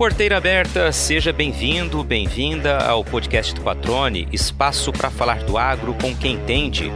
Porteira aberta, seja bem-vindo, bem-vinda ao podcast do Patrone, espaço para falar do agro com quem entende.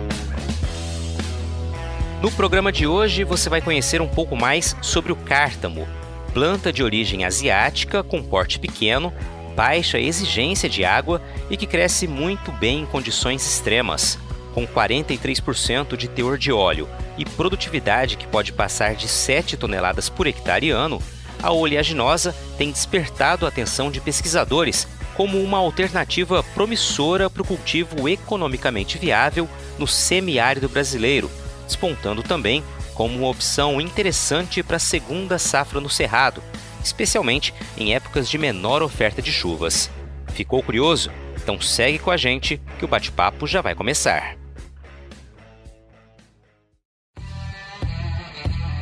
No programa de hoje você vai conhecer um pouco mais sobre o cártamo, planta de origem asiática com porte pequeno, baixa exigência de água e que cresce muito bem em condições extremas, com 43% de teor de óleo e produtividade que pode passar de 7 toneladas por hectare ano a oleaginosa tem despertado a atenção de pesquisadores como uma alternativa promissora para o cultivo economicamente viável no semiárido brasileiro, despontando também como uma opção interessante para a segunda safra no Cerrado, especialmente em épocas de menor oferta de chuvas. Ficou curioso? Então segue com a gente que o bate-papo já vai começar.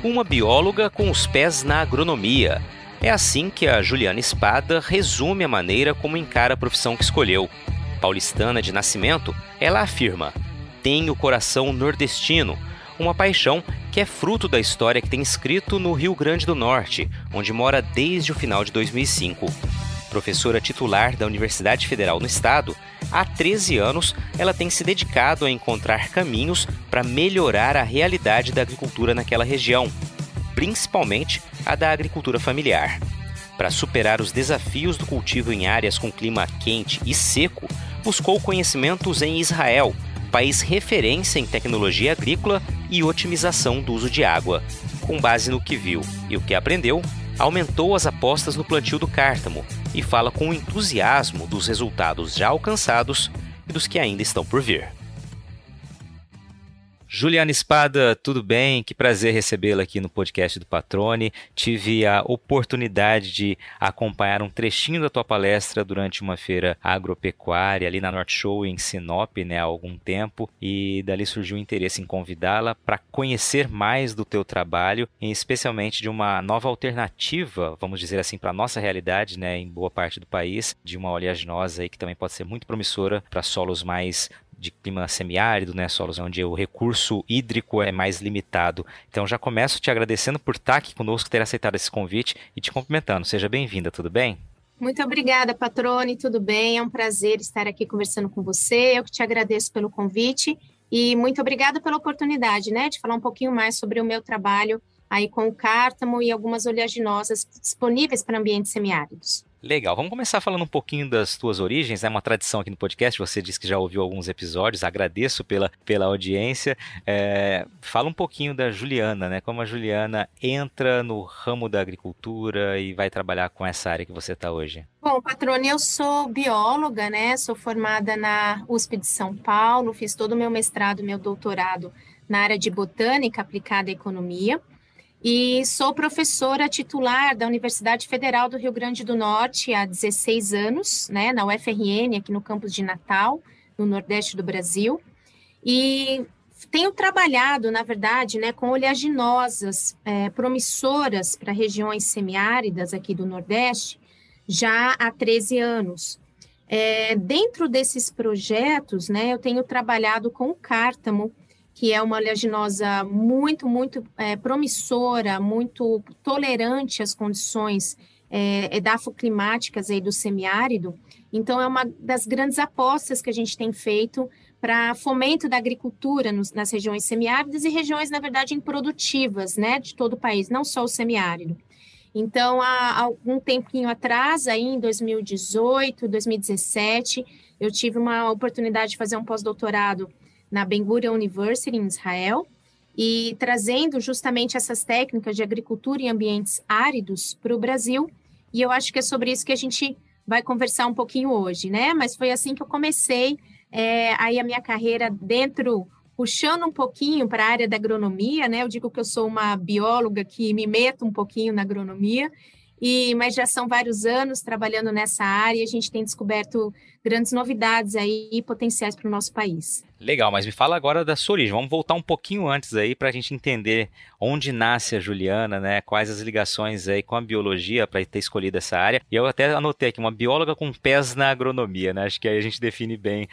Uma bióloga com os pés na agronomia. É assim que a Juliana Espada resume a maneira como encara a profissão que escolheu. Paulistana de nascimento, ela afirma: tem o coração nordestino, uma paixão que é fruto da história que tem escrito no Rio Grande do Norte, onde mora desde o final de 2005 professora titular da Universidade Federal no Estado, há 13 anos ela tem se dedicado a encontrar caminhos para melhorar a realidade da agricultura naquela região, principalmente a da agricultura familiar. Para superar os desafios do cultivo em áreas com clima quente e seco, buscou conhecimentos em Israel, país referência em tecnologia agrícola e otimização do uso de água. Com base no que viu e o que aprendeu, aumentou as apostas no plantio do cártamo e fala com entusiasmo dos resultados já alcançados e dos que ainda estão por vir. Juliana Espada, tudo bem? Que prazer recebê-la aqui no podcast do Patrone. Tive a oportunidade de acompanhar um trechinho da tua palestra durante uma feira agropecuária ali na North Show em Sinop, né, há algum tempo, e dali surgiu o interesse em convidá-la para conhecer mais do teu trabalho, e especialmente de uma nova alternativa, vamos dizer assim, para a nossa realidade, né, em boa parte do país, de uma oleaginosa aí que também pode ser muito promissora para solos mais de clima semiárido, né, solos onde o recurso hídrico é mais limitado. Então já começo te agradecendo por estar aqui conosco, ter aceitado esse convite e te cumprimentando. Seja bem-vinda, tudo bem? Muito obrigada, Patrone, tudo bem? É um prazer estar aqui conversando com você. Eu que te agradeço pelo convite e muito obrigada pela oportunidade, né, de falar um pouquinho mais sobre o meu trabalho aí com o cártamo e algumas oleaginosas disponíveis para ambientes semiáridos. Legal, vamos começar falando um pouquinho das tuas origens, é né? uma tradição aqui no podcast, você disse que já ouviu alguns episódios, agradeço pela, pela audiência. É, fala um pouquinho da Juliana, né? Como a Juliana entra no ramo da agricultura e vai trabalhar com essa área que você está hoje. Bom, patrone, eu sou bióloga, né? Sou formada na USP de São Paulo, fiz todo o meu mestrado, meu doutorado na área de botânica aplicada à economia e sou professora titular da Universidade Federal do Rio Grande do Norte há 16 anos, né, na UFRN, aqui no campus de Natal, no Nordeste do Brasil. E tenho trabalhado, na verdade, né, com oleaginosas é, promissoras para regiões semiáridas aqui do Nordeste já há 13 anos. É, dentro desses projetos, né, eu tenho trabalhado com o cártamo, que é uma oleaginosa muito, muito é, promissora, muito tolerante às condições é, edafoclimáticas aí do semiárido. Então, é uma das grandes apostas que a gente tem feito para fomento da agricultura nos, nas regiões semiáridas e regiões, na verdade, improdutivas, né, de todo o país, não só o semiárido. Então, há algum tempinho atrás, aí em 2018, 2017, eu tive uma oportunidade de fazer um pós-doutorado na Ben Gurion University, em Israel, e trazendo justamente essas técnicas de agricultura em ambientes áridos para o Brasil. E eu acho que é sobre isso que a gente vai conversar um pouquinho hoje, né? Mas foi assim que eu comecei é, aí a minha carreira dentro, puxando um pouquinho para a área da agronomia, né? Eu digo que eu sou uma bióloga que me meto um pouquinho na agronomia, e, mas já são vários anos trabalhando nessa área e a gente tem descoberto grandes novidades aí potenciais para o nosso país. Legal, mas me fala agora da sua origem. Vamos voltar um pouquinho antes aí para a gente entender onde nasce a Juliana, né? Quais as ligações aí com a biologia para ter escolhido essa área. E eu até anotei aqui uma bióloga com pés na agronomia, né? Acho que aí a gente define bem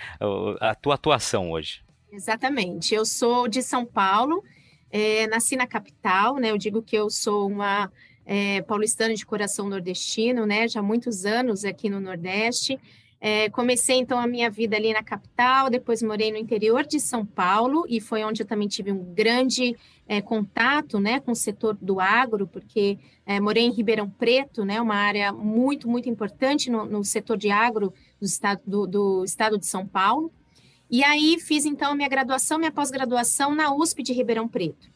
a tua atuação hoje. Exatamente. Eu sou de São Paulo, é, nasci na capital, né? Eu digo que eu sou uma é, paulistano de coração nordestino, né? Já há muitos anos aqui no Nordeste. É, comecei então a minha vida ali na capital, depois morei no interior de São Paulo e foi onde eu também tive um grande é, contato, né, com o setor do agro, porque é, morei em Ribeirão Preto, né, uma área muito muito importante no, no setor de agro do estado do, do estado de São Paulo. E aí fiz então minha graduação, minha pós-graduação na USP de Ribeirão Preto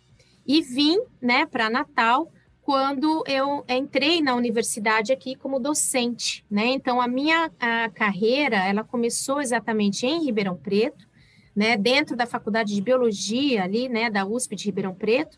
e vim, né, para Natal quando eu entrei na universidade aqui como docente, né? Então a minha a carreira ela começou exatamente em Ribeirão Preto, né? Dentro da Faculdade de Biologia ali, né? Da USP de Ribeirão Preto.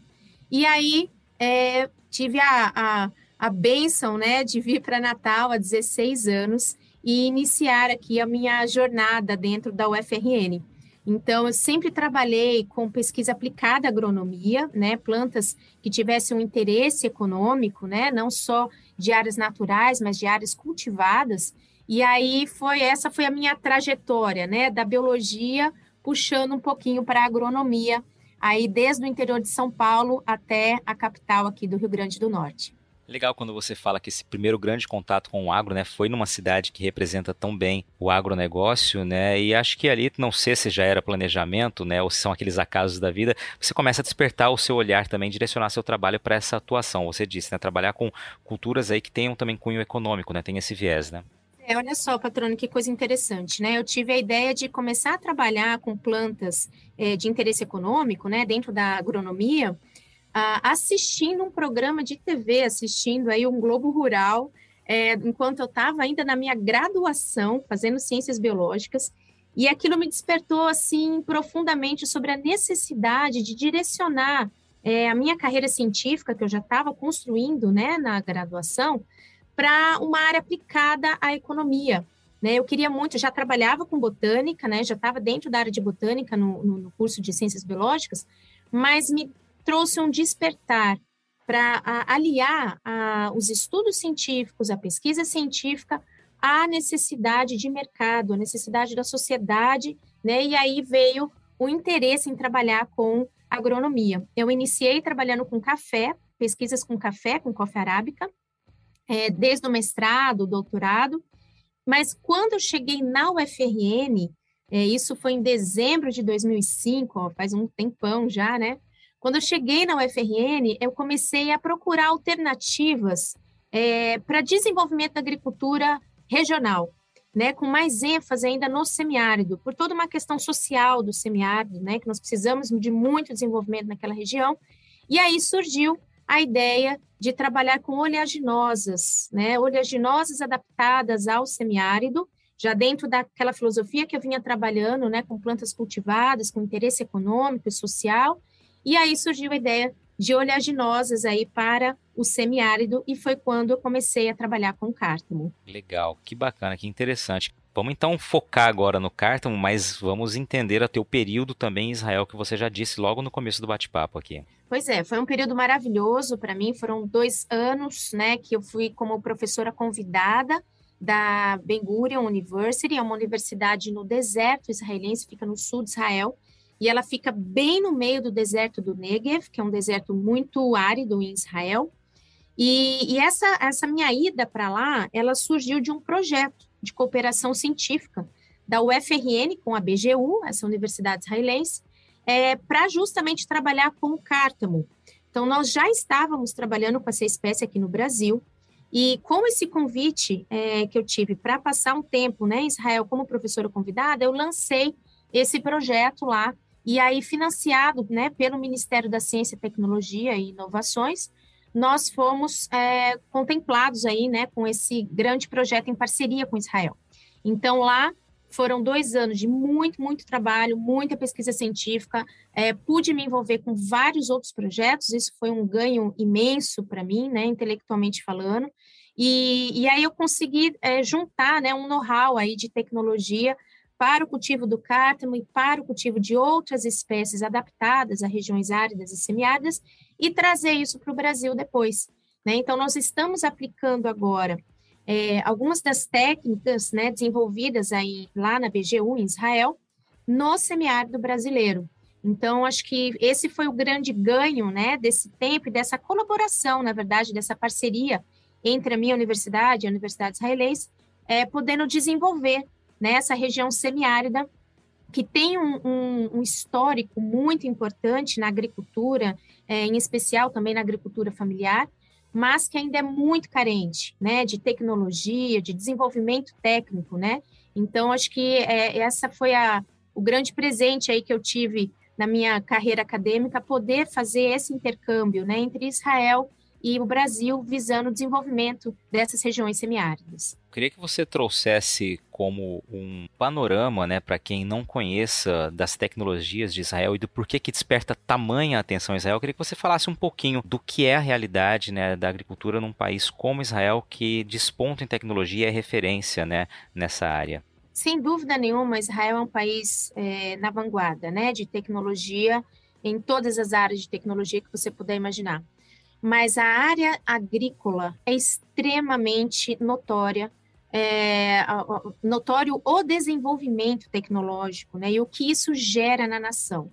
E aí é, tive a, a, a benção, né? De vir para Natal há 16 anos e iniciar aqui a minha jornada dentro da UFRN. Então, eu sempre trabalhei com pesquisa aplicada à agronomia, né, plantas que tivessem um interesse econômico, né, não só de áreas naturais, mas de áreas cultivadas. E aí foi essa foi a minha trajetória, né, da biologia puxando um pouquinho para a agronomia, aí desde o interior de São Paulo até a capital aqui do Rio Grande do Norte. Legal quando você fala que esse primeiro grande contato com o agro, né, foi numa cidade que representa tão bem o agronegócio, né, e acho que ali, não sei se já era planejamento, né, ou se são aqueles acasos da vida, você começa a despertar o seu olhar também, direcionar seu trabalho para essa atuação, você disse, né, trabalhar com culturas aí que tenham também cunho econômico, né, tem esse viés, né. É, olha só, patrono, que coisa interessante, né? Eu tive a ideia de começar a trabalhar com plantas é, de interesse econômico, né, dentro da agronomia, assistindo um programa de TV, assistindo aí um Globo Rural, é, enquanto eu estava ainda na minha graduação, fazendo ciências biológicas, e aquilo me despertou, assim, profundamente sobre a necessidade de direcionar é, a minha carreira científica, que eu já estava construindo, né, na graduação, para uma área aplicada à economia. Né? Eu queria muito, eu já trabalhava com botânica, né, já estava dentro da área de botânica no, no curso de ciências biológicas, mas me trouxe um despertar para aliar a, os estudos científicos, a pesquisa científica, à necessidade de mercado, à necessidade da sociedade, né? E aí veio o interesse em trabalhar com agronomia. Eu iniciei trabalhando com café, pesquisas com café, com coffee arábica, é, desde o mestrado, doutorado, mas quando eu cheguei na UFRN, é, isso foi em dezembro de 2005, ó, faz um tempão já, né? Quando eu cheguei na UFRN, eu comecei a procurar alternativas é, para desenvolvimento da agricultura regional, né, com mais ênfase ainda no semiárido, por toda uma questão social do semiárido, né, que nós precisamos de muito desenvolvimento naquela região. E aí surgiu a ideia de trabalhar com oleaginosas, né, oleaginosas adaptadas ao semiárido, já dentro daquela filosofia que eu vinha trabalhando, né, com plantas cultivadas, com interesse econômico e social, e aí surgiu a ideia de oleaginosas aí para o semiárido e foi quando eu comecei a trabalhar com cártamo. Legal, que bacana, que interessante. Vamos então focar agora no cártamo, mas vamos entender o teu período também em Israel, que você já disse logo no começo do bate-papo aqui. Pois é, foi um período maravilhoso para mim, foram dois anos, né, que eu fui como professora convidada da Ben Gurion University, é uma universidade no deserto israelense, fica no sul de Israel, e ela fica bem no meio do deserto do Negev, que é um deserto muito árido em Israel. E, e essa, essa minha ida para lá, ela surgiu de um projeto de cooperação científica da UFRN com a BGU, essa universidade israelense, é, para justamente trabalhar com o cártamo. Então, nós já estávamos trabalhando com essa espécie aqui no Brasil, e com esse convite é, que eu tive para passar um tempo né, em Israel como professora convidada, eu lancei esse projeto lá e aí, financiado né, pelo Ministério da Ciência, Tecnologia e Inovações, nós fomos é, contemplados aí, né, com esse grande projeto em parceria com Israel. Então, lá foram dois anos de muito, muito trabalho, muita pesquisa científica, é, pude me envolver com vários outros projetos, isso foi um ganho imenso para mim, né, intelectualmente falando, e, e aí eu consegui é, juntar, né, um know-how aí de tecnologia para o cultivo do cártamo e para o cultivo de outras espécies adaptadas a regiões áridas e semiáridas e trazer isso para o Brasil depois. Né? Então, nós estamos aplicando agora é, algumas das técnicas né, desenvolvidas aí, lá na BGU, em Israel, no semiárido brasileiro. Então, acho que esse foi o grande ganho, né, desse tempo e dessa colaboração, na verdade, dessa parceria entre a minha universidade e a Universidade Israelense, é, podendo desenvolver né, região semiárida que tem um, um, um, histórico muito importante na agricultura, é, em especial também na agricultura familiar, mas que ainda é muito carente, né, de tecnologia, de desenvolvimento técnico, né. Então acho que é, essa foi a, o grande presente aí que eu tive na minha carreira acadêmica, poder fazer esse intercâmbio, né, entre Israel e o Brasil visando o desenvolvimento dessas regiões semiáridas. Queria que você trouxesse como um panorama, né, para quem não conheça das tecnologias de Israel e do porquê que desperta tamanha atenção Israel. Queria que você falasse um pouquinho do que é a realidade, né, da agricultura num país como Israel que desponta em tecnologia e é referência, né, nessa área. Sem dúvida nenhuma, Israel é um país é, na vanguarda, né, de tecnologia em todas as áreas de tecnologia que você puder imaginar mas a área agrícola é extremamente notória, é, notório o desenvolvimento tecnológico, né, e o que isso gera na nação.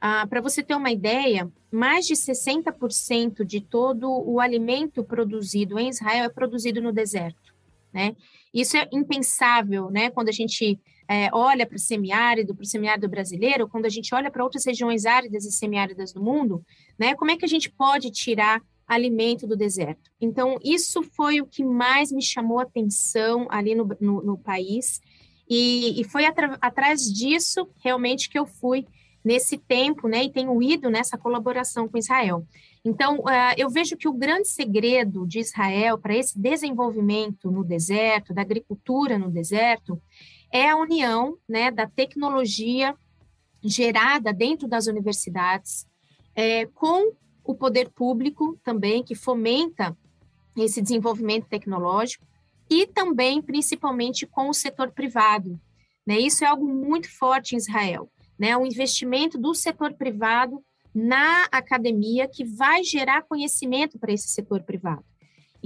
Ah, Para você ter uma ideia, mais de 60% de todo o alimento produzido em Israel é produzido no deserto, né? Isso é impensável, né? Quando a gente é, olha para o semiárido, para o semiárido brasileiro, quando a gente olha para outras regiões áridas e semiáridas do mundo, né, como é que a gente pode tirar alimento do deserto? Então, isso foi o que mais me chamou a atenção ali no, no, no país, e, e foi atrás disso realmente que eu fui nesse tempo, né, e tenho ido nessa colaboração com Israel. Então, uh, eu vejo que o grande segredo de Israel para esse desenvolvimento no deserto, da agricultura no deserto, é a união né, da tecnologia gerada dentro das universidades é, com o poder público também, que fomenta esse desenvolvimento tecnológico, e também, principalmente, com o setor privado. Né? Isso é algo muito forte em Israel. Né? O investimento do setor privado na academia que vai gerar conhecimento para esse setor privado.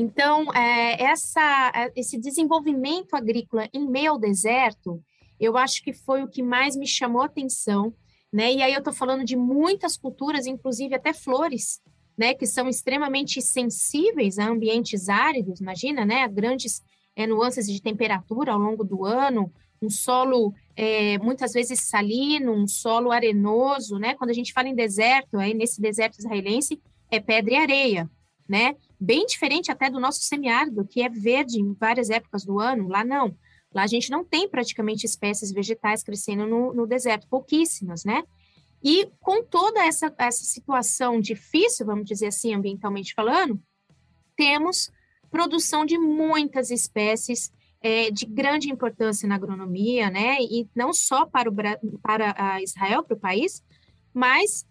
Então, é, essa, é, esse desenvolvimento agrícola em meio ao deserto, eu acho que foi o que mais me chamou a atenção, né? E aí eu estou falando de muitas culturas, inclusive até flores, né? Que são extremamente sensíveis a ambientes áridos, imagina, né? Grandes é, nuances de temperatura ao longo do ano, um solo é, muitas vezes salino, um solo arenoso, né? Quando a gente fala em deserto, aí nesse deserto israelense é pedra e areia, né? Bem diferente até do nosso semiárido, que é verde em várias épocas do ano, lá não. Lá a gente não tem praticamente espécies vegetais crescendo no, no deserto, pouquíssimas, né? E com toda essa, essa situação difícil, vamos dizer assim, ambientalmente falando, temos produção de muitas espécies é, de grande importância na agronomia, né? E não só para, o, para Israel, para o país, mas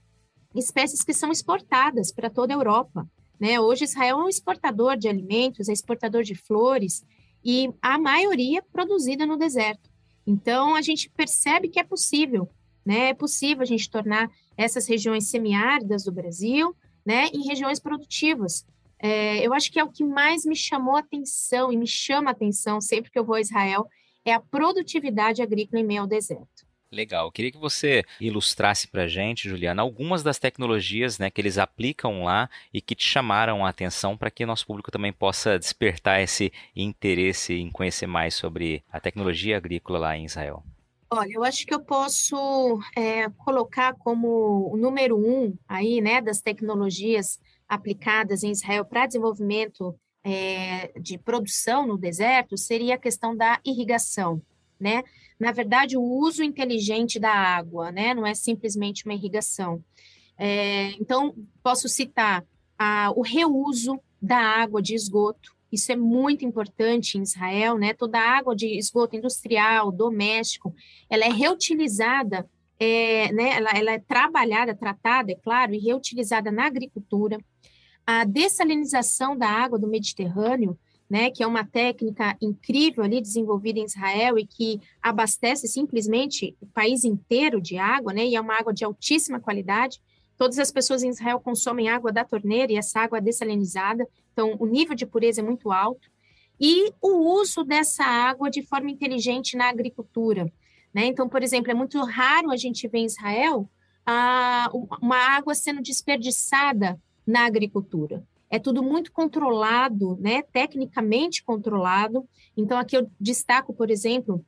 espécies que são exportadas para toda a Europa. Né? Hoje, Israel é um exportador de alimentos, é exportador de flores, e a maioria produzida no deserto. Então, a gente percebe que é possível, né? É possível a gente tornar essas regiões semiáridas do Brasil, né, em regiões produtivas. É, eu acho que é o que mais me chamou atenção e me chama atenção sempre que eu vou a Israel, é a produtividade agrícola em meio ao deserto. Legal. Eu queria que você ilustrasse para gente, Juliana, algumas das tecnologias né, que eles aplicam lá e que te chamaram a atenção para que nosso público também possa despertar esse interesse em conhecer mais sobre a tecnologia agrícola lá em Israel. Olha, eu acho que eu posso é, colocar como o número um aí, né, das tecnologias aplicadas em Israel para desenvolvimento é, de produção no deserto seria a questão da irrigação, né? Na verdade, o uso inteligente da água, né? Não é simplesmente uma irrigação. É, então, posso citar a, o reuso da água de esgoto. Isso é muito importante em Israel, né? Toda a água de esgoto industrial, doméstico, ela é reutilizada, é, né? Ela, ela é trabalhada, tratada, é claro, e reutilizada na agricultura. A dessalinização da água do Mediterrâneo, né, que é uma técnica incrível ali desenvolvida em Israel e que abastece simplesmente o país inteiro de água, né, e é uma água de altíssima qualidade. Todas as pessoas em Israel consomem água da torneira e essa água é dessalinizada, então o nível de pureza é muito alto. E o uso dessa água de forma inteligente na agricultura, né? Então, por exemplo, é muito raro a gente ver em Israel ah, uma água sendo desperdiçada na agricultura. É tudo muito controlado, né, tecnicamente controlado. Então, aqui eu destaco, por exemplo,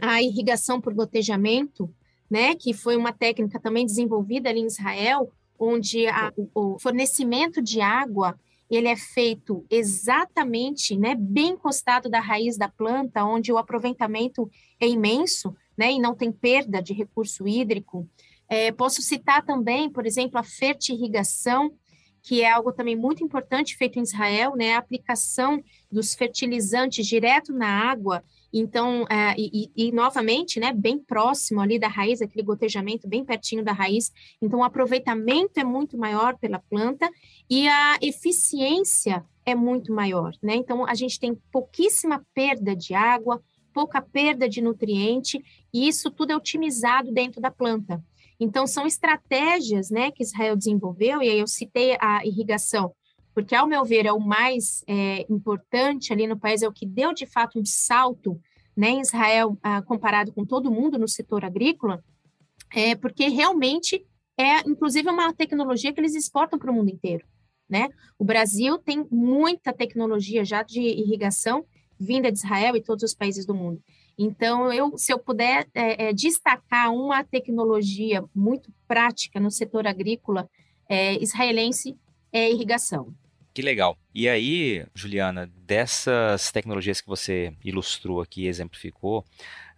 a irrigação por gotejamento, né, que foi uma técnica também desenvolvida ali em Israel, onde a, o fornecimento de água ele é feito exatamente, né, bem encostado da raiz da planta, onde o aproveitamento é imenso, né, e não tem perda de recurso hídrico. É, posso citar também, por exemplo, a fertirrigação, que é algo também muito importante feito em Israel, né, a aplicação dos fertilizantes direto na água, então, é, e, e, novamente, né, bem próximo ali da raiz, aquele gotejamento bem pertinho da raiz, então o aproveitamento é muito maior pela planta e a eficiência é muito maior, né? Então, a gente tem pouquíssima perda de água, pouca perda de nutriente, e isso tudo é otimizado dentro da planta. Então, são estratégias né, que Israel desenvolveu, e aí eu citei a irrigação, porque, ao meu ver, é o mais é, importante ali no país, é o que deu de fato um salto né, em Israel, ah, comparado com todo mundo no setor agrícola, é porque realmente é, inclusive, uma tecnologia que eles exportam para o mundo inteiro. Né? O Brasil tem muita tecnologia já de irrigação vinda de Israel e todos os países do mundo. Então, eu, se eu puder é, é, destacar uma tecnologia muito prática no setor agrícola é, israelense, é irrigação. Que legal. E aí, Juliana, dessas tecnologias que você ilustrou aqui, exemplificou,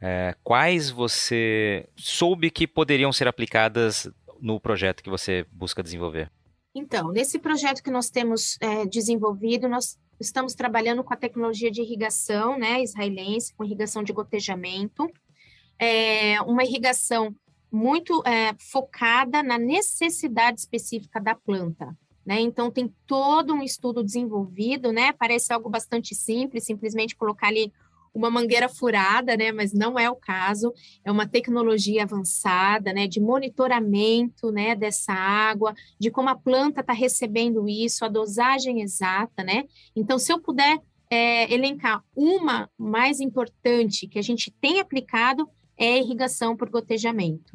é, quais você soube que poderiam ser aplicadas no projeto que você busca desenvolver? Então, nesse projeto que nós temos é, desenvolvido, nós estamos trabalhando com a tecnologia de irrigação, né, israelense, com irrigação de gotejamento, é, uma irrigação muito é, focada na necessidade específica da planta. Né? Então, tem todo um estudo desenvolvido, né? Parece algo bastante simples, simplesmente colocar ali uma mangueira furada, né? Mas não é o caso. É uma tecnologia avançada, né? De monitoramento, né? Dessa água, de como a planta está recebendo isso, a dosagem exata, né? Então, se eu puder é, elencar uma mais importante que a gente tem aplicado é a irrigação por gotejamento.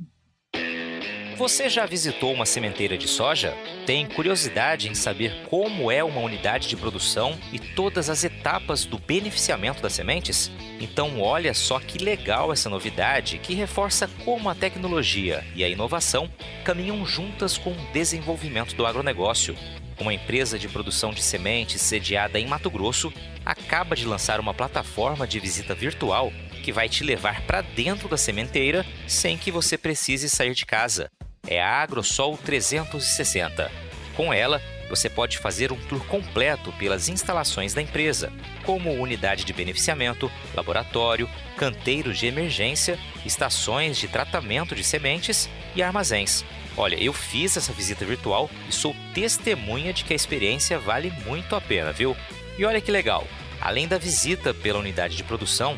Você já visitou uma sementeira de soja? Tem curiosidade em saber como é uma unidade de produção e todas as etapas do beneficiamento das sementes? Então, olha só que legal essa novidade que reforça como a tecnologia e a inovação caminham juntas com o desenvolvimento do agronegócio. Uma empresa de produção de sementes sediada em Mato Grosso acaba de lançar uma plataforma de visita virtual que vai te levar para dentro da sementeira sem que você precise sair de casa é a AgroSol 360. Com ela, você pode fazer um tour completo pelas instalações da empresa, como unidade de beneficiamento, laboratório, canteiros de emergência, estações de tratamento de sementes e armazéns. Olha, eu fiz essa visita virtual e sou testemunha de que a experiência vale muito a pena, viu? E olha que legal! Além da visita pela unidade de produção,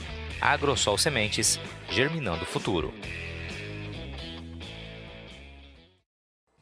AgroSol Sementes, germinando o futuro.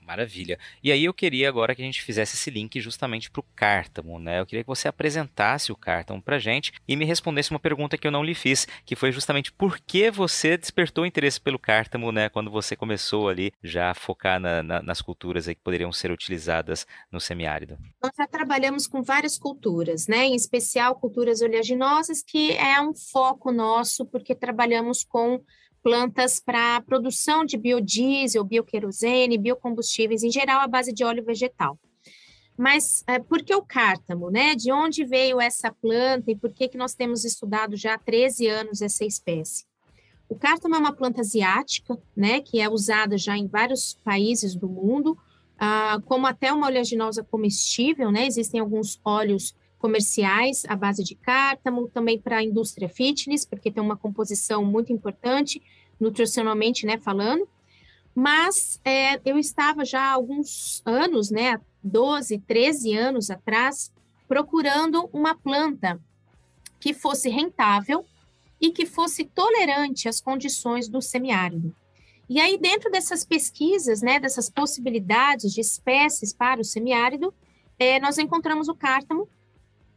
Maravilha. E aí eu queria agora que a gente fizesse esse link justamente para o Cártamo, né? Eu queria que você apresentasse o Cártamo para gente e me respondesse uma pergunta que eu não lhe fiz, que foi justamente por que você despertou interesse pelo Cártamo, né? Quando você começou ali já a focar na, na, nas culturas que poderiam ser utilizadas no semiárido. Nós já trabalhamos com várias culturas, né? Em especial culturas oleaginosas, que é um foco nosso, porque trabalhamos com plantas para produção de biodiesel, bioquerosene, biocombustíveis, em geral, à base de óleo vegetal. Mas é, por que o cártamo, né? De onde veio essa planta e por que, que nós temos estudado já há 13 anos essa espécie? O cártamo é uma planta asiática, né? Que é usada já em vários países do mundo, ah, como até uma oleaginosa comestível, né? Existem alguns óleos comerciais à base de cártamo, também para a indústria fitness, porque tem uma composição muito importante, nutricionalmente, né, falando. Mas é, eu estava já há alguns anos, né, 12, 13 anos atrás, procurando uma planta que fosse rentável e que fosse tolerante às condições do semiárido. E aí, dentro dessas pesquisas, né, dessas possibilidades de espécies para o semiárido, é, nós encontramos o cártamo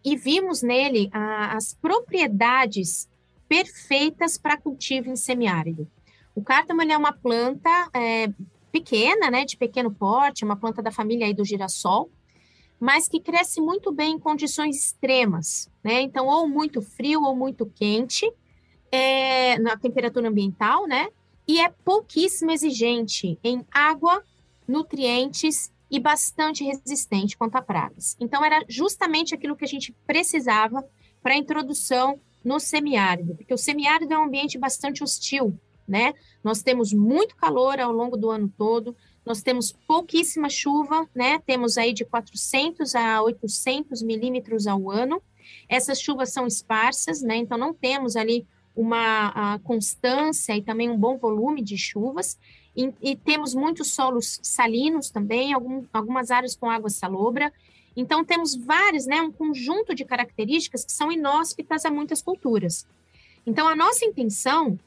e vimos nele a, as propriedades perfeitas para cultivo em semiárido. O cártamo é uma planta é, pequena, né, de pequeno porte, uma planta da família aí do girassol, mas que cresce muito bem em condições extremas, né? Então, ou muito frio ou muito quente, é, na temperatura ambiental, né? E é pouquíssimo exigente em água, nutrientes e bastante resistente quanto a pragas. Então, era justamente aquilo que a gente precisava para a introdução no semiárido, porque o semiárido é um ambiente bastante hostil, né? Nós temos muito calor ao longo do ano todo, nós temos pouquíssima chuva, né? Temos aí de 400 a 800 milímetros ao ano. Essas chuvas são esparsas, né? Então não temos ali uma constância e também um bom volume de chuvas. E, e temos muitos solos salinos também, algum, algumas áreas com água salobra. Então temos várias, né? Um conjunto de características que são inóspitas a muitas culturas. Então a nossa intenção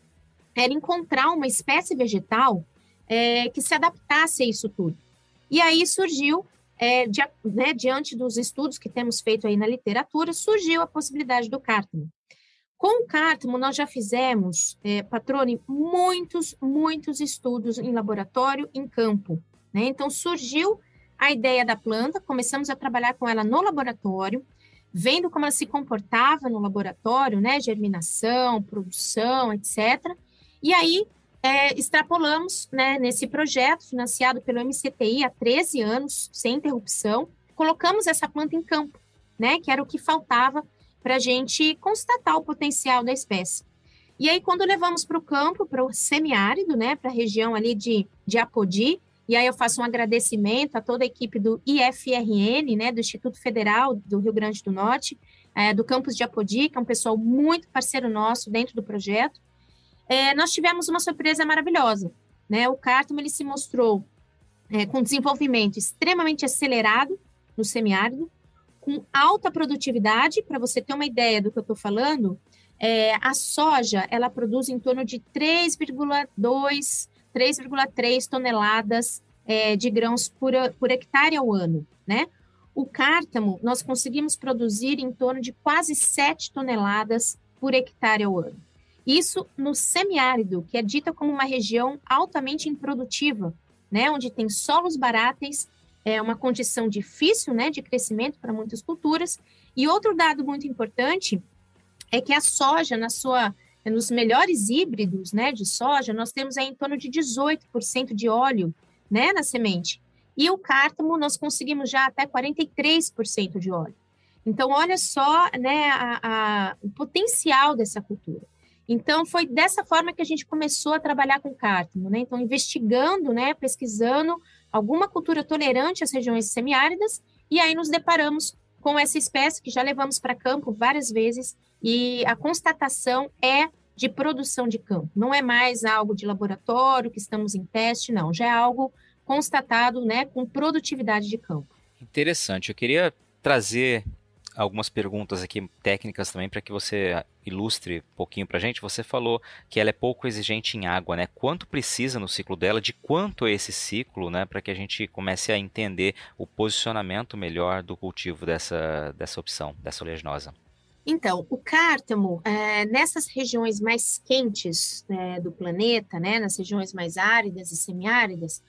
era encontrar uma espécie vegetal é, que se adaptasse a isso tudo. E aí surgiu, é, né, diante dos estudos que temos feito aí na literatura, surgiu a possibilidade do cártamo. Com o cártamo, nós já fizemos, é, Patrone, muitos, muitos estudos em laboratório, em campo. Né? Então, surgiu a ideia da planta, começamos a trabalhar com ela no laboratório, vendo como ela se comportava no laboratório, né? Germinação, produção, etc. E aí, é, extrapolamos né, nesse projeto, financiado pelo MCTI há 13 anos, sem interrupção, colocamos essa planta em campo, né, que era o que faltava para a gente constatar o potencial da espécie. E aí, quando levamos para o campo, para o semiárido, né, para a região ali de, de Apodi, e aí eu faço um agradecimento a toda a equipe do IFRN, né, do Instituto Federal do Rio Grande do Norte, é, do campus de Apodi, que é um pessoal muito parceiro nosso dentro do projeto, é, nós tivemos uma surpresa maravilhosa. Né? O cártamo ele se mostrou é, com desenvolvimento extremamente acelerado no semiárido, com alta produtividade. Para você ter uma ideia do que eu estou falando, é, a soja ela produz em torno de 3,2, 3,3 toneladas é, de grãos por, por hectare ao ano, né? O cártamo, nós conseguimos produzir em torno de quase 7 toneladas por hectare ao ano. Isso no semiárido, que é dita como uma região altamente improdutiva, né, onde tem solos baráteis, é uma condição difícil, né, de crescimento para muitas culturas. E outro dado muito importante é que a soja, na sua, nos melhores híbridos, né, de soja, nós temos aí em torno de 18% de óleo, né, na semente. E o cártamo nós conseguimos já até 43% de óleo. Então, olha só, né, a, a, o potencial dessa cultura. Então, foi dessa forma que a gente começou a trabalhar com cártamo, né? Então, investigando, né, pesquisando alguma cultura tolerante às regiões semiáridas, e aí nos deparamos com essa espécie que já levamos para campo várias vezes, e a constatação é de produção de campo. Não é mais algo de laboratório que estamos em teste, não. Já é algo constatado, né, com produtividade de campo. Interessante. Eu queria trazer algumas perguntas aqui técnicas também para que você ilustre um pouquinho para a gente. Você falou que ela é pouco exigente em água, né? Quanto precisa no ciclo dela? De quanto é esse ciclo, né? Para que a gente comece a entender o posicionamento melhor do cultivo dessa, dessa opção, dessa oleaginosa. Então, o cártamo, é, nessas regiões mais quentes né, do planeta, né, nas regiões mais áridas e semiáridas,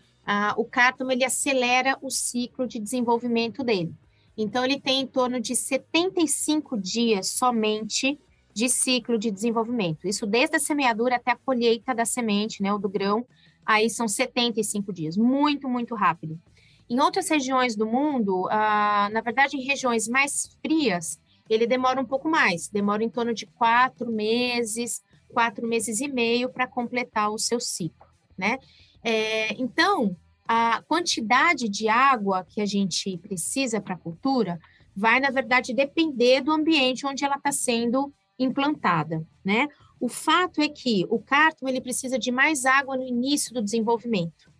o cártamo ele acelera o ciclo de desenvolvimento dele. Então, ele tem em torno de 75 dias somente de ciclo de desenvolvimento. Isso desde a semeadura até a colheita da semente, né, ou do grão, aí são 75 dias, muito, muito rápido. Em outras regiões do mundo, ah, na verdade, em regiões mais frias, ele demora um pouco mais, demora em torno de quatro meses, quatro meses e meio para completar o seu ciclo, né? É, então, a quantidade de água que a gente precisa para a cultura vai, na verdade, depender do ambiente onde ela está sendo implantada, né? O fato é que o cártamo ele precisa de mais água no início do desenvolvimento,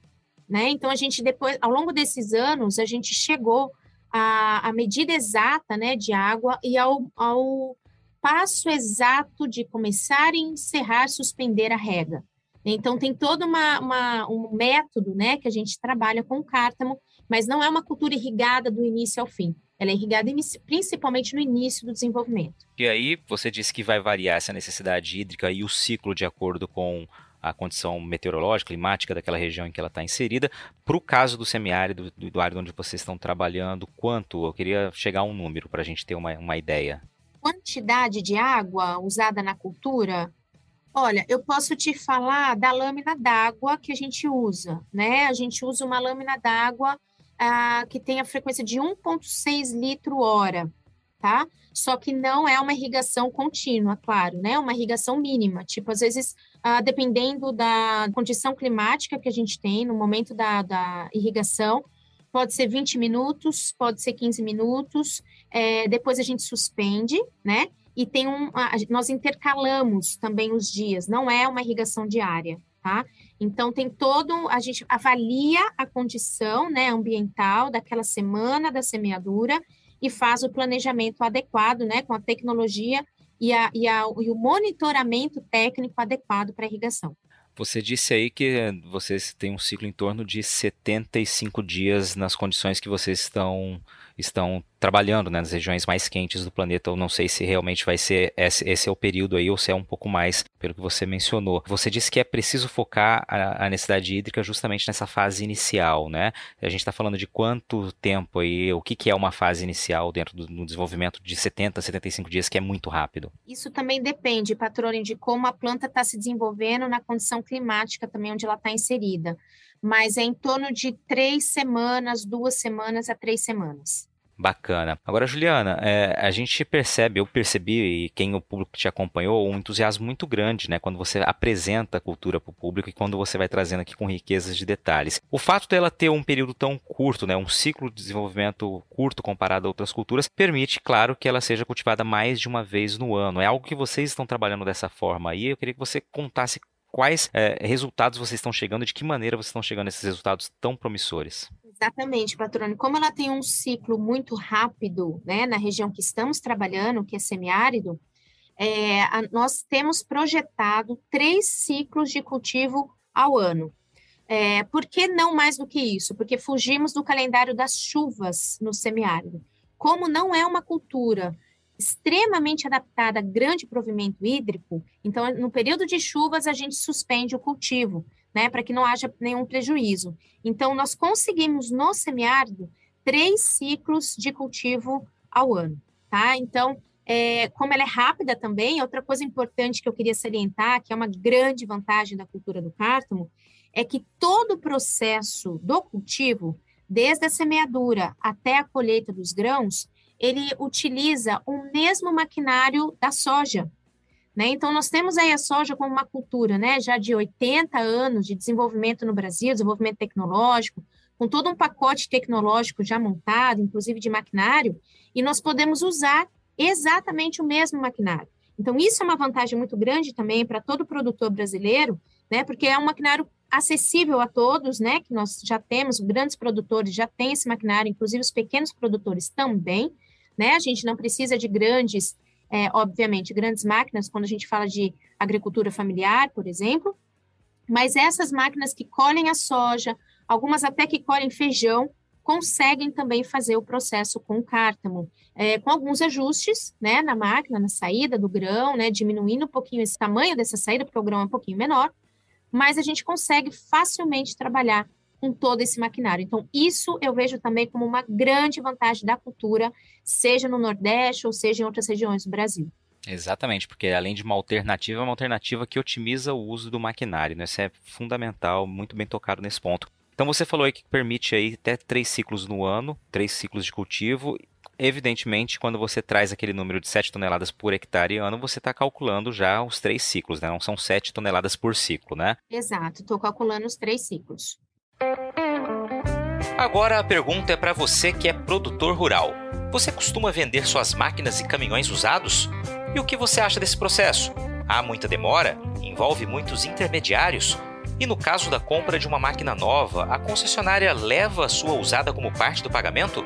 né? Então a gente depois, ao longo desses anos, a gente chegou à, à medida exata, né, de água e ao, ao passo exato de começar e encerrar, suspender a rega. Então tem todo uma, uma, um método, né, que a gente trabalha com o cártamo, mas não é uma cultura irrigada do início ao fim. Ela é irrigada principalmente no início do desenvolvimento. E aí, você disse que vai variar essa necessidade hídrica e o ciclo de acordo com a condição meteorológica, climática daquela região em que ela está inserida. Para o caso do semiárido, do, do onde vocês estão trabalhando, quanto? Eu queria chegar a um número para a gente ter uma, uma ideia. Quantidade de água usada na cultura? Olha, eu posso te falar da lâmina d'água que a gente usa, né? A gente usa uma lâmina d'água ah, que tem a frequência de 1,6 litro hora, tá? Só que não é uma irrigação contínua, claro, né? Uma irrigação mínima. Tipo, às vezes, ah, dependendo da condição climática que a gente tem no momento da, da irrigação, pode ser 20 minutos, pode ser 15 minutos, é, depois a gente suspende, né? E tem um, nós intercalamos também os dias, não é uma irrigação diária, tá? Então, tem todo, a gente avalia a condição né, ambiental daquela semana da semeadura e faz o planejamento adequado, né, com a tecnologia e, a, e, a, e o monitoramento técnico adequado para irrigação. Você disse aí que vocês têm um ciclo em torno de 75 dias nas condições que vocês estão estão trabalhando né, nas regiões mais quentes do planeta. Eu não sei se realmente vai ser esse, esse, é o período aí ou se é um pouco mais, pelo que você mencionou. Você disse que é preciso focar a, a necessidade hídrica justamente nessa fase inicial, né? A gente está falando de quanto tempo aí, o que, que é uma fase inicial dentro do desenvolvimento de 70, 75 dias, que é muito rápido? Isso também depende, patrônio, de como a planta está se desenvolvendo na condição climática também onde ela está inserida mas é em torno de três semanas, duas semanas a três semanas. Bacana. Agora, Juliana, é, a gente percebe, eu percebi, e quem o público te acompanhou, um entusiasmo muito grande, né? Quando você apresenta a cultura para o público e quando você vai trazendo aqui com riquezas de detalhes. O fato dela ter um período tão curto, né? Um ciclo de desenvolvimento curto comparado a outras culturas, permite, claro, que ela seja cultivada mais de uma vez no ano. É algo que vocês estão trabalhando dessa forma aí. Eu queria que você contasse quais é, resultados vocês estão chegando, de que maneira vocês estão chegando a esses resultados tão promissores. Exatamente, patrônio. Como ela tem um ciclo muito rápido, né, na região que estamos trabalhando, que é semiárido, é, a, nós temos projetado três ciclos de cultivo ao ano. É, por que não mais do que isso? Porque fugimos do calendário das chuvas no semiárido. Como não é uma cultura extremamente adaptada a grande provimento hídrico, então no período de chuvas a gente suspende o cultivo, né, para que não haja nenhum prejuízo. Então nós conseguimos no semiárido três ciclos de cultivo ao ano, tá? Então, é, como ela é rápida também, outra coisa importante que eu queria salientar, que é uma grande vantagem da cultura do cártamo, é que todo o processo do cultivo, desde a semeadura até a colheita dos grãos, ele utiliza o mesmo maquinário da soja. Né? Então, nós temos aí a soja como uma cultura né, já de 80 anos de desenvolvimento no Brasil, desenvolvimento tecnológico, com todo um pacote tecnológico já montado, inclusive de maquinário, e nós podemos usar exatamente o mesmo maquinário. Então, isso é uma vantagem muito grande também para todo produtor brasileiro, né, porque é um maquinário acessível a todos, né, que nós já temos, grandes produtores já têm esse maquinário, inclusive os pequenos produtores também, né? A gente não precisa de grandes, é, obviamente, grandes máquinas quando a gente fala de agricultura familiar, por exemplo, mas essas máquinas que colhem a soja, algumas até que colhem feijão, conseguem também fazer o processo com cártamo, é, com alguns ajustes, né, na máquina, na saída do grão, né, diminuindo um pouquinho esse tamanho dessa saída, porque o grão é um pouquinho menor, mas a gente consegue facilmente trabalhar com todo esse maquinário. Então, isso eu vejo também como uma grande vantagem da cultura, seja no Nordeste ou seja em outras regiões do Brasil. Exatamente, porque além de uma alternativa, é uma alternativa que otimiza o uso do maquinário. Né? Isso é fundamental, muito bem tocado nesse ponto. Então você falou aí que permite aí até três ciclos no ano, três ciclos de cultivo. Evidentemente, quando você traz aquele número de 7 toneladas por hectare ano, você está calculando já os três ciclos, né? Não são 7 toneladas por ciclo, né? Exato, estou calculando os três ciclos. Agora a pergunta é para você que é produtor rural. Você costuma vender suas máquinas e caminhões usados? E o que você acha desse processo? Há muita demora? Envolve muitos intermediários? E no caso da compra de uma máquina nova, a concessionária leva a sua usada como parte do pagamento?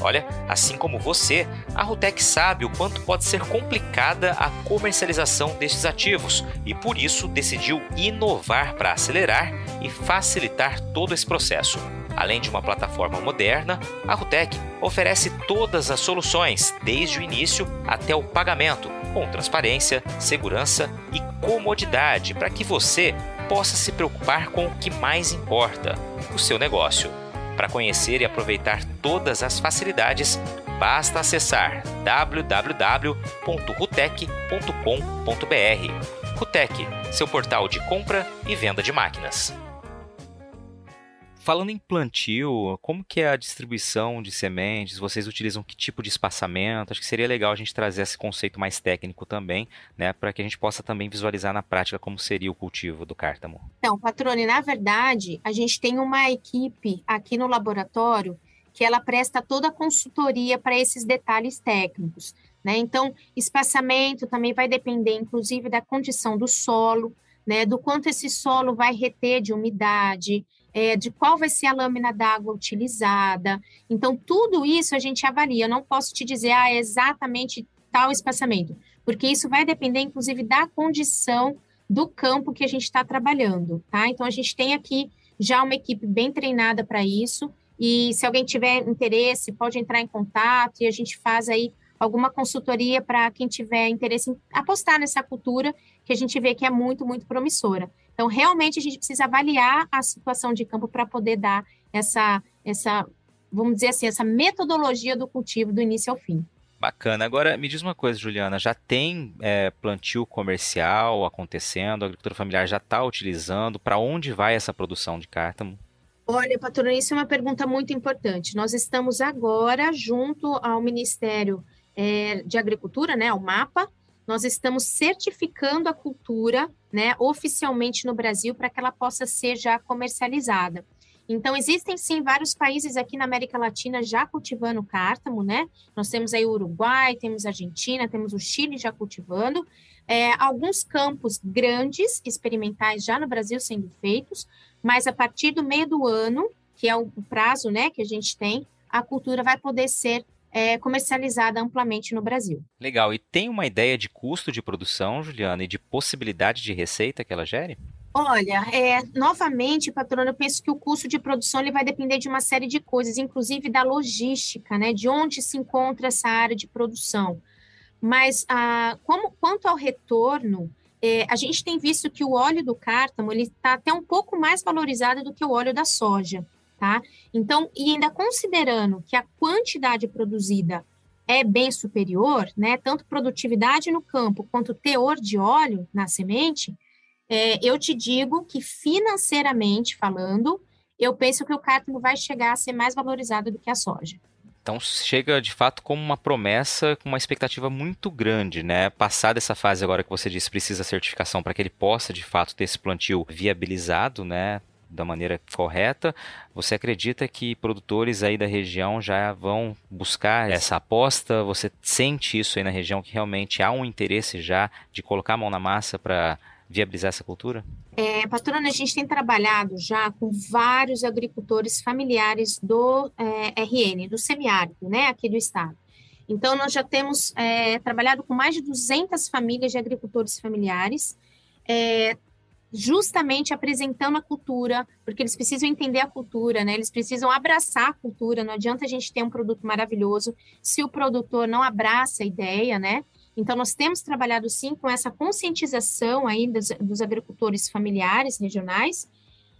Olha, assim como você, a Rutec sabe o quanto pode ser complicada a comercialização destes ativos e por isso decidiu inovar para acelerar e facilitar todo esse processo. Além de uma plataforma moderna, a Rutec oferece todas as soluções, desde o início até o pagamento, com transparência, segurança e comodidade para que você possa se preocupar com o que mais importa: o seu negócio. Para conhecer e aproveitar todas as facilidades, basta acessar www.rutec.com.br. Rutec, seu portal de compra e venda de máquinas. Falando em plantio, como que é a distribuição de sementes? Vocês utilizam que tipo de espaçamento? Acho que seria legal a gente trazer esse conceito mais técnico também, né, para que a gente possa também visualizar na prática como seria o cultivo do cártamo. Então, Patrone, na verdade, a gente tem uma equipe aqui no laboratório que ela presta toda a consultoria para esses detalhes técnicos, né? Então, espaçamento também vai depender, inclusive, da condição do solo, né, do quanto esse solo vai reter de umidade, é, de qual vai ser a lâmina d'água utilizada. Então, tudo isso a gente avalia. Eu não posso te dizer, ah, é exatamente tal espaçamento, porque isso vai depender, inclusive, da condição do campo que a gente está trabalhando, tá? Então, a gente tem aqui já uma equipe bem treinada para isso, e se alguém tiver interesse, pode entrar em contato e a gente faz aí alguma consultoria para quem tiver interesse em apostar nessa cultura que a gente vê que é muito, muito promissora. Então, realmente, a gente precisa avaliar a situação de campo para poder dar essa, essa, vamos dizer assim, essa metodologia do cultivo do início ao fim. Bacana. Agora, me diz uma coisa, Juliana, já tem é, plantio comercial acontecendo? A agricultura familiar já está utilizando? Para onde vai essa produção de cártamo? Olha, patrona, isso é uma pergunta muito importante. Nós estamos agora junto ao Ministério é, de Agricultura, né, ao MAPA, nós estamos certificando a cultura, né, oficialmente no Brasil para que ela possa ser já comercializada. Então, existem sim vários países aqui na América Latina já cultivando cártamo, né? Nós temos aí o Uruguai, temos a Argentina, temos o Chile já cultivando. É, alguns campos grandes, experimentais, já no Brasil sendo feitos, mas a partir do meio do ano, que é o prazo né, que a gente tem, a cultura vai poder ser é, comercializada amplamente no Brasil. Legal. E tem uma ideia de custo de produção, Juliana, e de possibilidade de receita que ela gere? Olha, é, novamente, patrona, eu penso que o custo de produção ele vai depender de uma série de coisas, inclusive da logística, né? De onde se encontra essa área de produção. Mas ah, como, quanto ao retorno, é, a gente tem visto que o óleo do cártamo ele está até um pouco mais valorizado do que o óleo da soja tá? Então, e ainda considerando que a quantidade produzida é bem superior, né? Tanto produtividade no campo quanto teor de óleo na semente, é, eu te digo que financeiramente falando, eu penso que o cártamo vai chegar a ser mais valorizado do que a soja. Então chega de fato como uma promessa com uma expectativa muito grande, né? Passada essa fase agora que você disse precisa certificação para que ele possa de fato ter esse plantio viabilizado, né? Da maneira correta, você acredita que produtores aí da região já vão buscar essa aposta? Você sente isso aí na região que realmente há um interesse já de colocar a mão na massa para viabilizar essa cultura? É, patrona, a gente tem trabalhado já com vários agricultores familiares do é, RN, do semiárido, né, aqui do estado. Então, nós já temos é, trabalhado com mais de 200 famílias de agricultores familiares, é, justamente apresentando a cultura, porque eles precisam entender a cultura, né? Eles precisam abraçar a cultura. Não adianta a gente ter um produto maravilhoso se o produtor não abraça a ideia, né? Então, nós temos trabalhado sim com essa conscientização aí dos, dos agricultores familiares regionais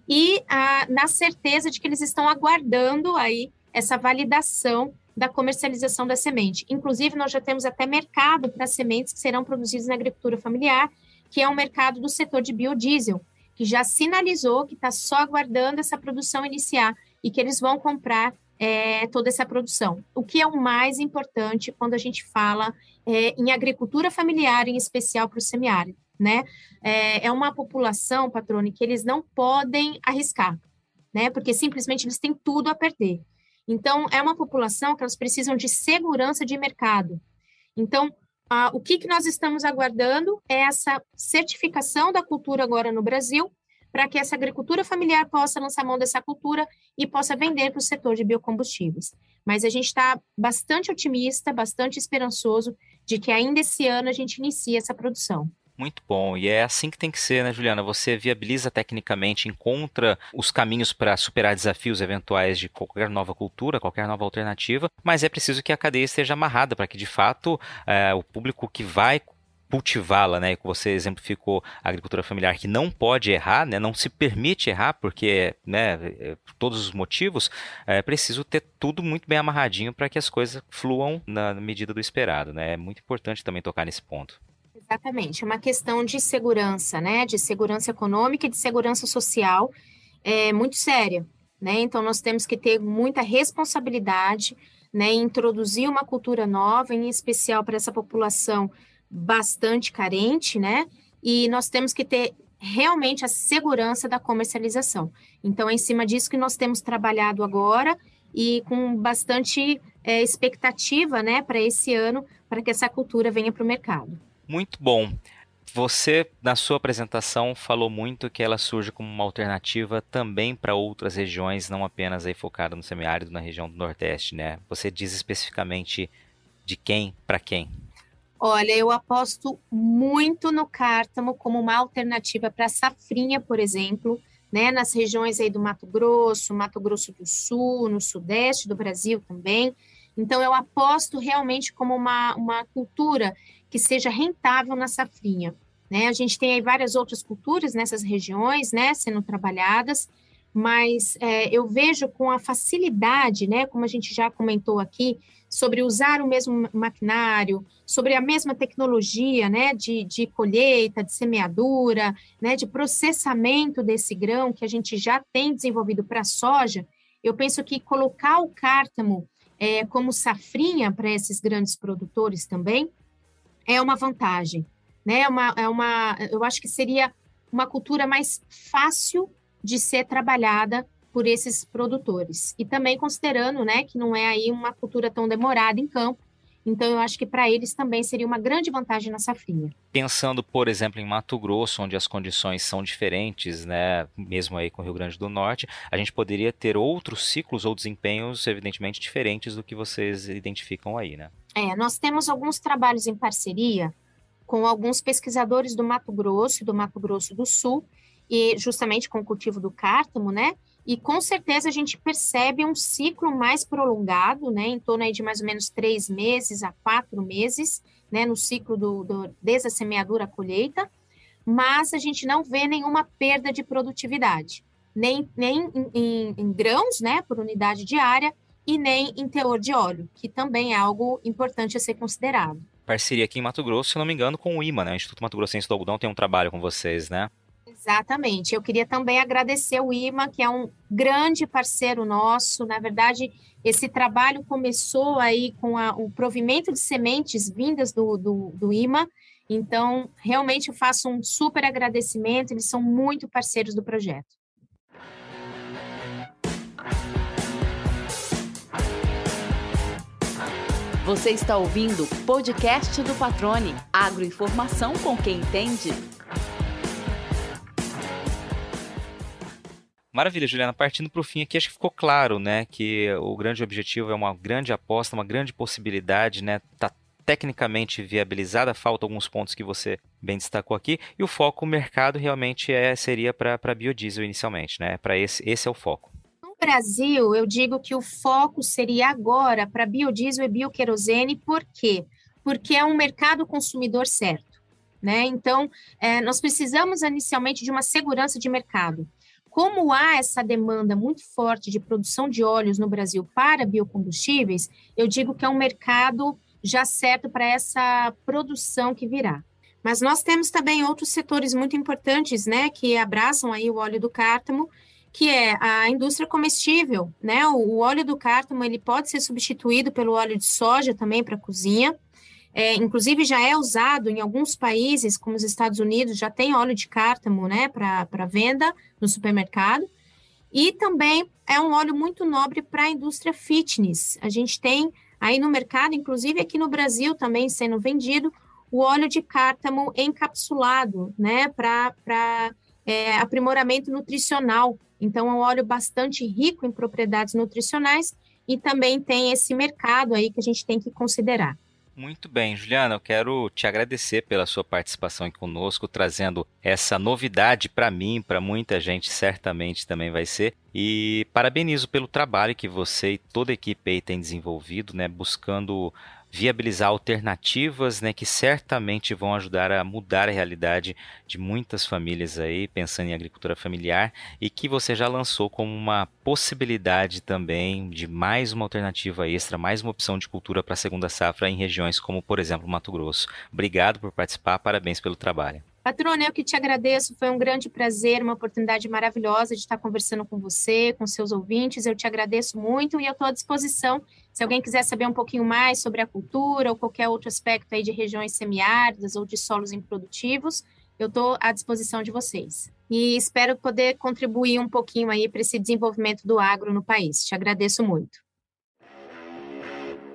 e ah, na certeza de que eles estão aguardando aí essa validação da comercialização da semente. Inclusive, nós já temos até mercado para sementes que serão produzidas na agricultura familiar que é o mercado do setor de biodiesel, que já sinalizou que está só aguardando essa produção iniciar e que eles vão comprar é, toda essa produção. O que é o mais importante quando a gente fala é, em agricultura familiar, em especial para o semiárido, né? É, é uma população, patrone, que eles não podem arriscar, né? Porque simplesmente eles têm tudo a perder. Então, é uma população que elas precisam de segurança de mercado. Então, ah, o que, que nós estamos aguardando é essa certificação da cultura agora no Brasil, para que essa agricultura familiar possa lançar mão dessa cultura e possa vender para o setor de biocombustíveis. Mas a gente está bastante otimista, bastante esperançoso de que ainda esse ano a gente inicie essa produção. Muito bom. E é assim que tem que ser, né, Juliana? Você viabiliza tecnicamente, encontra os caminhos para superar desafios eventuais de qualquer nova cultura, qualquer nova alternativa, mas é preciso que a cadeia esteja amarrada para que, de fato, é, o público que vai cultivá-la, né? Você exemplificou a agricultura familiar que não pode errar, né? Não se permite errar porque, né? É, por todos os motivos, é preciso ter tudo muito bem amarradinho para que as coisas fluam na medida do esperado, né? É muito importante também tocar nesse ponto. Exatamente, é uma questão de segurança, né? De segurança econômica e de segurança social é muito séria, né? Então nós temos que ter muita responsabilidade, né? Em introduzir uma cultura nova, em especial para essa população bastante carente, né? E nós temos que ter realmente a segurança da comercialização. Então, é em cima disso que nós temos trabalhado agora e com bastante é, expectativa, né, para esse ano, para que essa cultura venha para o mercado. Muito bom. Você, na sua apresentação, falou muito que ela surge como uma alternativa também para outras regiões, não apenas aí focada no semiárido, na região do Nordeste, né? Você diz especificamente de quem para quem? Olha, eu aposto muito no cártamo como uma alternativa para a safrinha, por exemplo, né, nas regiões aí do Mato Grosso, Mato Grosso do Sul, no sudeste do Brasil também. Então, eu aposto realmente como uma, uma cultura que seja rentável na safrinha. Né? A gente tem aí várias outras culturas nessas regiões, né, sendo trabalhadas, mas é, eu vejo com a facilidade, né, como a gente já comentou aqui, sobre usar o mesmo maquinário, sobre a mesma tecnologia, né, de, de colheita, de semeadura, né, de processamento desse grão que a gente já tem desenvolvido para a soja, eu penso que colocar o cártamo é, como safrinha para esses grandes produtores também é uma vantagem, né? É uma, é uma, eu acho que seria uma cultura mais fácil de ser trabalhada por esses produtores. E também considerando, né, que não é aí uma cultura tão demorada em campo, então eu acho que para eles também seria uma grande vantagem na safrinha. Pensando, por exemplo, em Mato Grosso, onde as condições são diferentes, né, mesmo aí com o Rio Grande do Norte, a gente poderia ter outros ciclos ou desempenhos evidentemente diferentes do que vocês identificam aí, né? É, nós temos alguns trabalhos em parceria com alguns pesquisadores do Mato Grosso, do Mato Grosso do Sul, e justamente com o cultivo do cártamo, né? E com certeza a gente percebe um ciclo mais prolongado, né? Em torno aí de mais ou menos três meses a quatro meses, né? No ciclo do, do desde a semeadura à colheita, mas a gente não vê nenhuma perda de produtividade, nem, nem em, em, em grãos, né? Por unidade diária, e nem em teor de óleo, que também é algo importante a ser considerado. Parceria aqui em Mato Grosso, se não me engano, com o IMA, né? O Instituto Mato Grossense do Algodão tem um trabalho com vocês, né? Exatamente. Eu queria também agradecer o IMA, que é um grande parceiro nosso. Na verdade, esse trabalho começou aí com a, o provimento de sementes vindas do, do, do IMA. Então, realmente eu faço um super agradecimento. Eles são muito parceiros do projeto. Você está ouvindo o podcast do Patrone. Agroinformação com quem entende. Maravilha, Juliana. Partindo para o fim aqui, acho que ficou claro, né, que o grande objetivo é uma grande aposta, uma grande possibilidade, né, tá tecnicamente viabilizada, falta alguns pontos que você bem destacou aqui, e o foco o mercado realmente é, seria para biodiesel inicialmente, né? Para esse, esse é o foco. No Brasil, eu digo que o foco seria agora para biodiesel e bioquerosene, por quê? Porque é um mercado consumidor certo, né? Então, é, nós precisamos inicialmente de uma segurança de mercado como há essa demanda muito forte de produção de óleos no Brasil para biocombustíveis, eu digo que é um mercado já certo para essa produção que virá. Mas nós temos também outros setores muito importantes, né, que abraçam aí o óleo do cártamo, que é a indústria comestível, né? O, óleo do cártamo ele pode ser substituído pelo óleo de soja também para cozinha. É, inclusive já é usado em alguns países, como os Estados Unidos, já tem óleo de cártamo né, para venda no supermercado. E também é um óleo muito nobre para a indústria fitness. A gente tem aí no mercado, inclusive aqui no Brasil também sendo vendido, o óleo de cártamo encapsulado, né, para é, aprimoramento nutricional. Então, é um óleo bastante rico em propriedades nutricionais e também tem esse mercado aí que a gente tem que considerar. Muito bem, Juliana, eu quero te agradecer pela sua participação aqui conosco, trazendo essa novidade para mim, para muita gente certamente também vai ser. E parabenizo pelo trabalho que você e toda a equipe aí tem desenvolvido, né, buscando viabilizar alternativas né, que certamente vão ajudar a mudar a realidade de muitas famílias aí, pensando em agricultura familiar, e que você já lançou como uma possibilidade também de mais uma alternativa extra, mais uma opção de cultura para a segunda safra em regiões como, por exemplo, Mato Grosso. Obrigado por participar, parabéns pelo trabalho. Patrona, eu que te agradeço, foi um grande prazer, uma oportunidade maravilhosa de estar conversando com você, com seus ouvintes. Eu te agradeço muito e eu estou à disposição. Se alguém quiser saber um pouquinho mais sobre a cultura ou qualquer outro aspecto aí de regiões semiáridas ou de solos improdutivos, eu estou à disposição de vocês. E espero poder contribuir um pouquinho aí para esse desenvolvimento do agro no país. Te agradeço muito.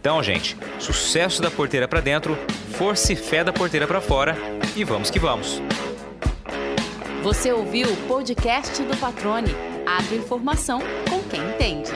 Então, gente, sucesso da porteira para dentro, força e fé da porteira para fora e vamos que vamos. Você ouviu o podcast do Patrone. Agroinformação com quem entende.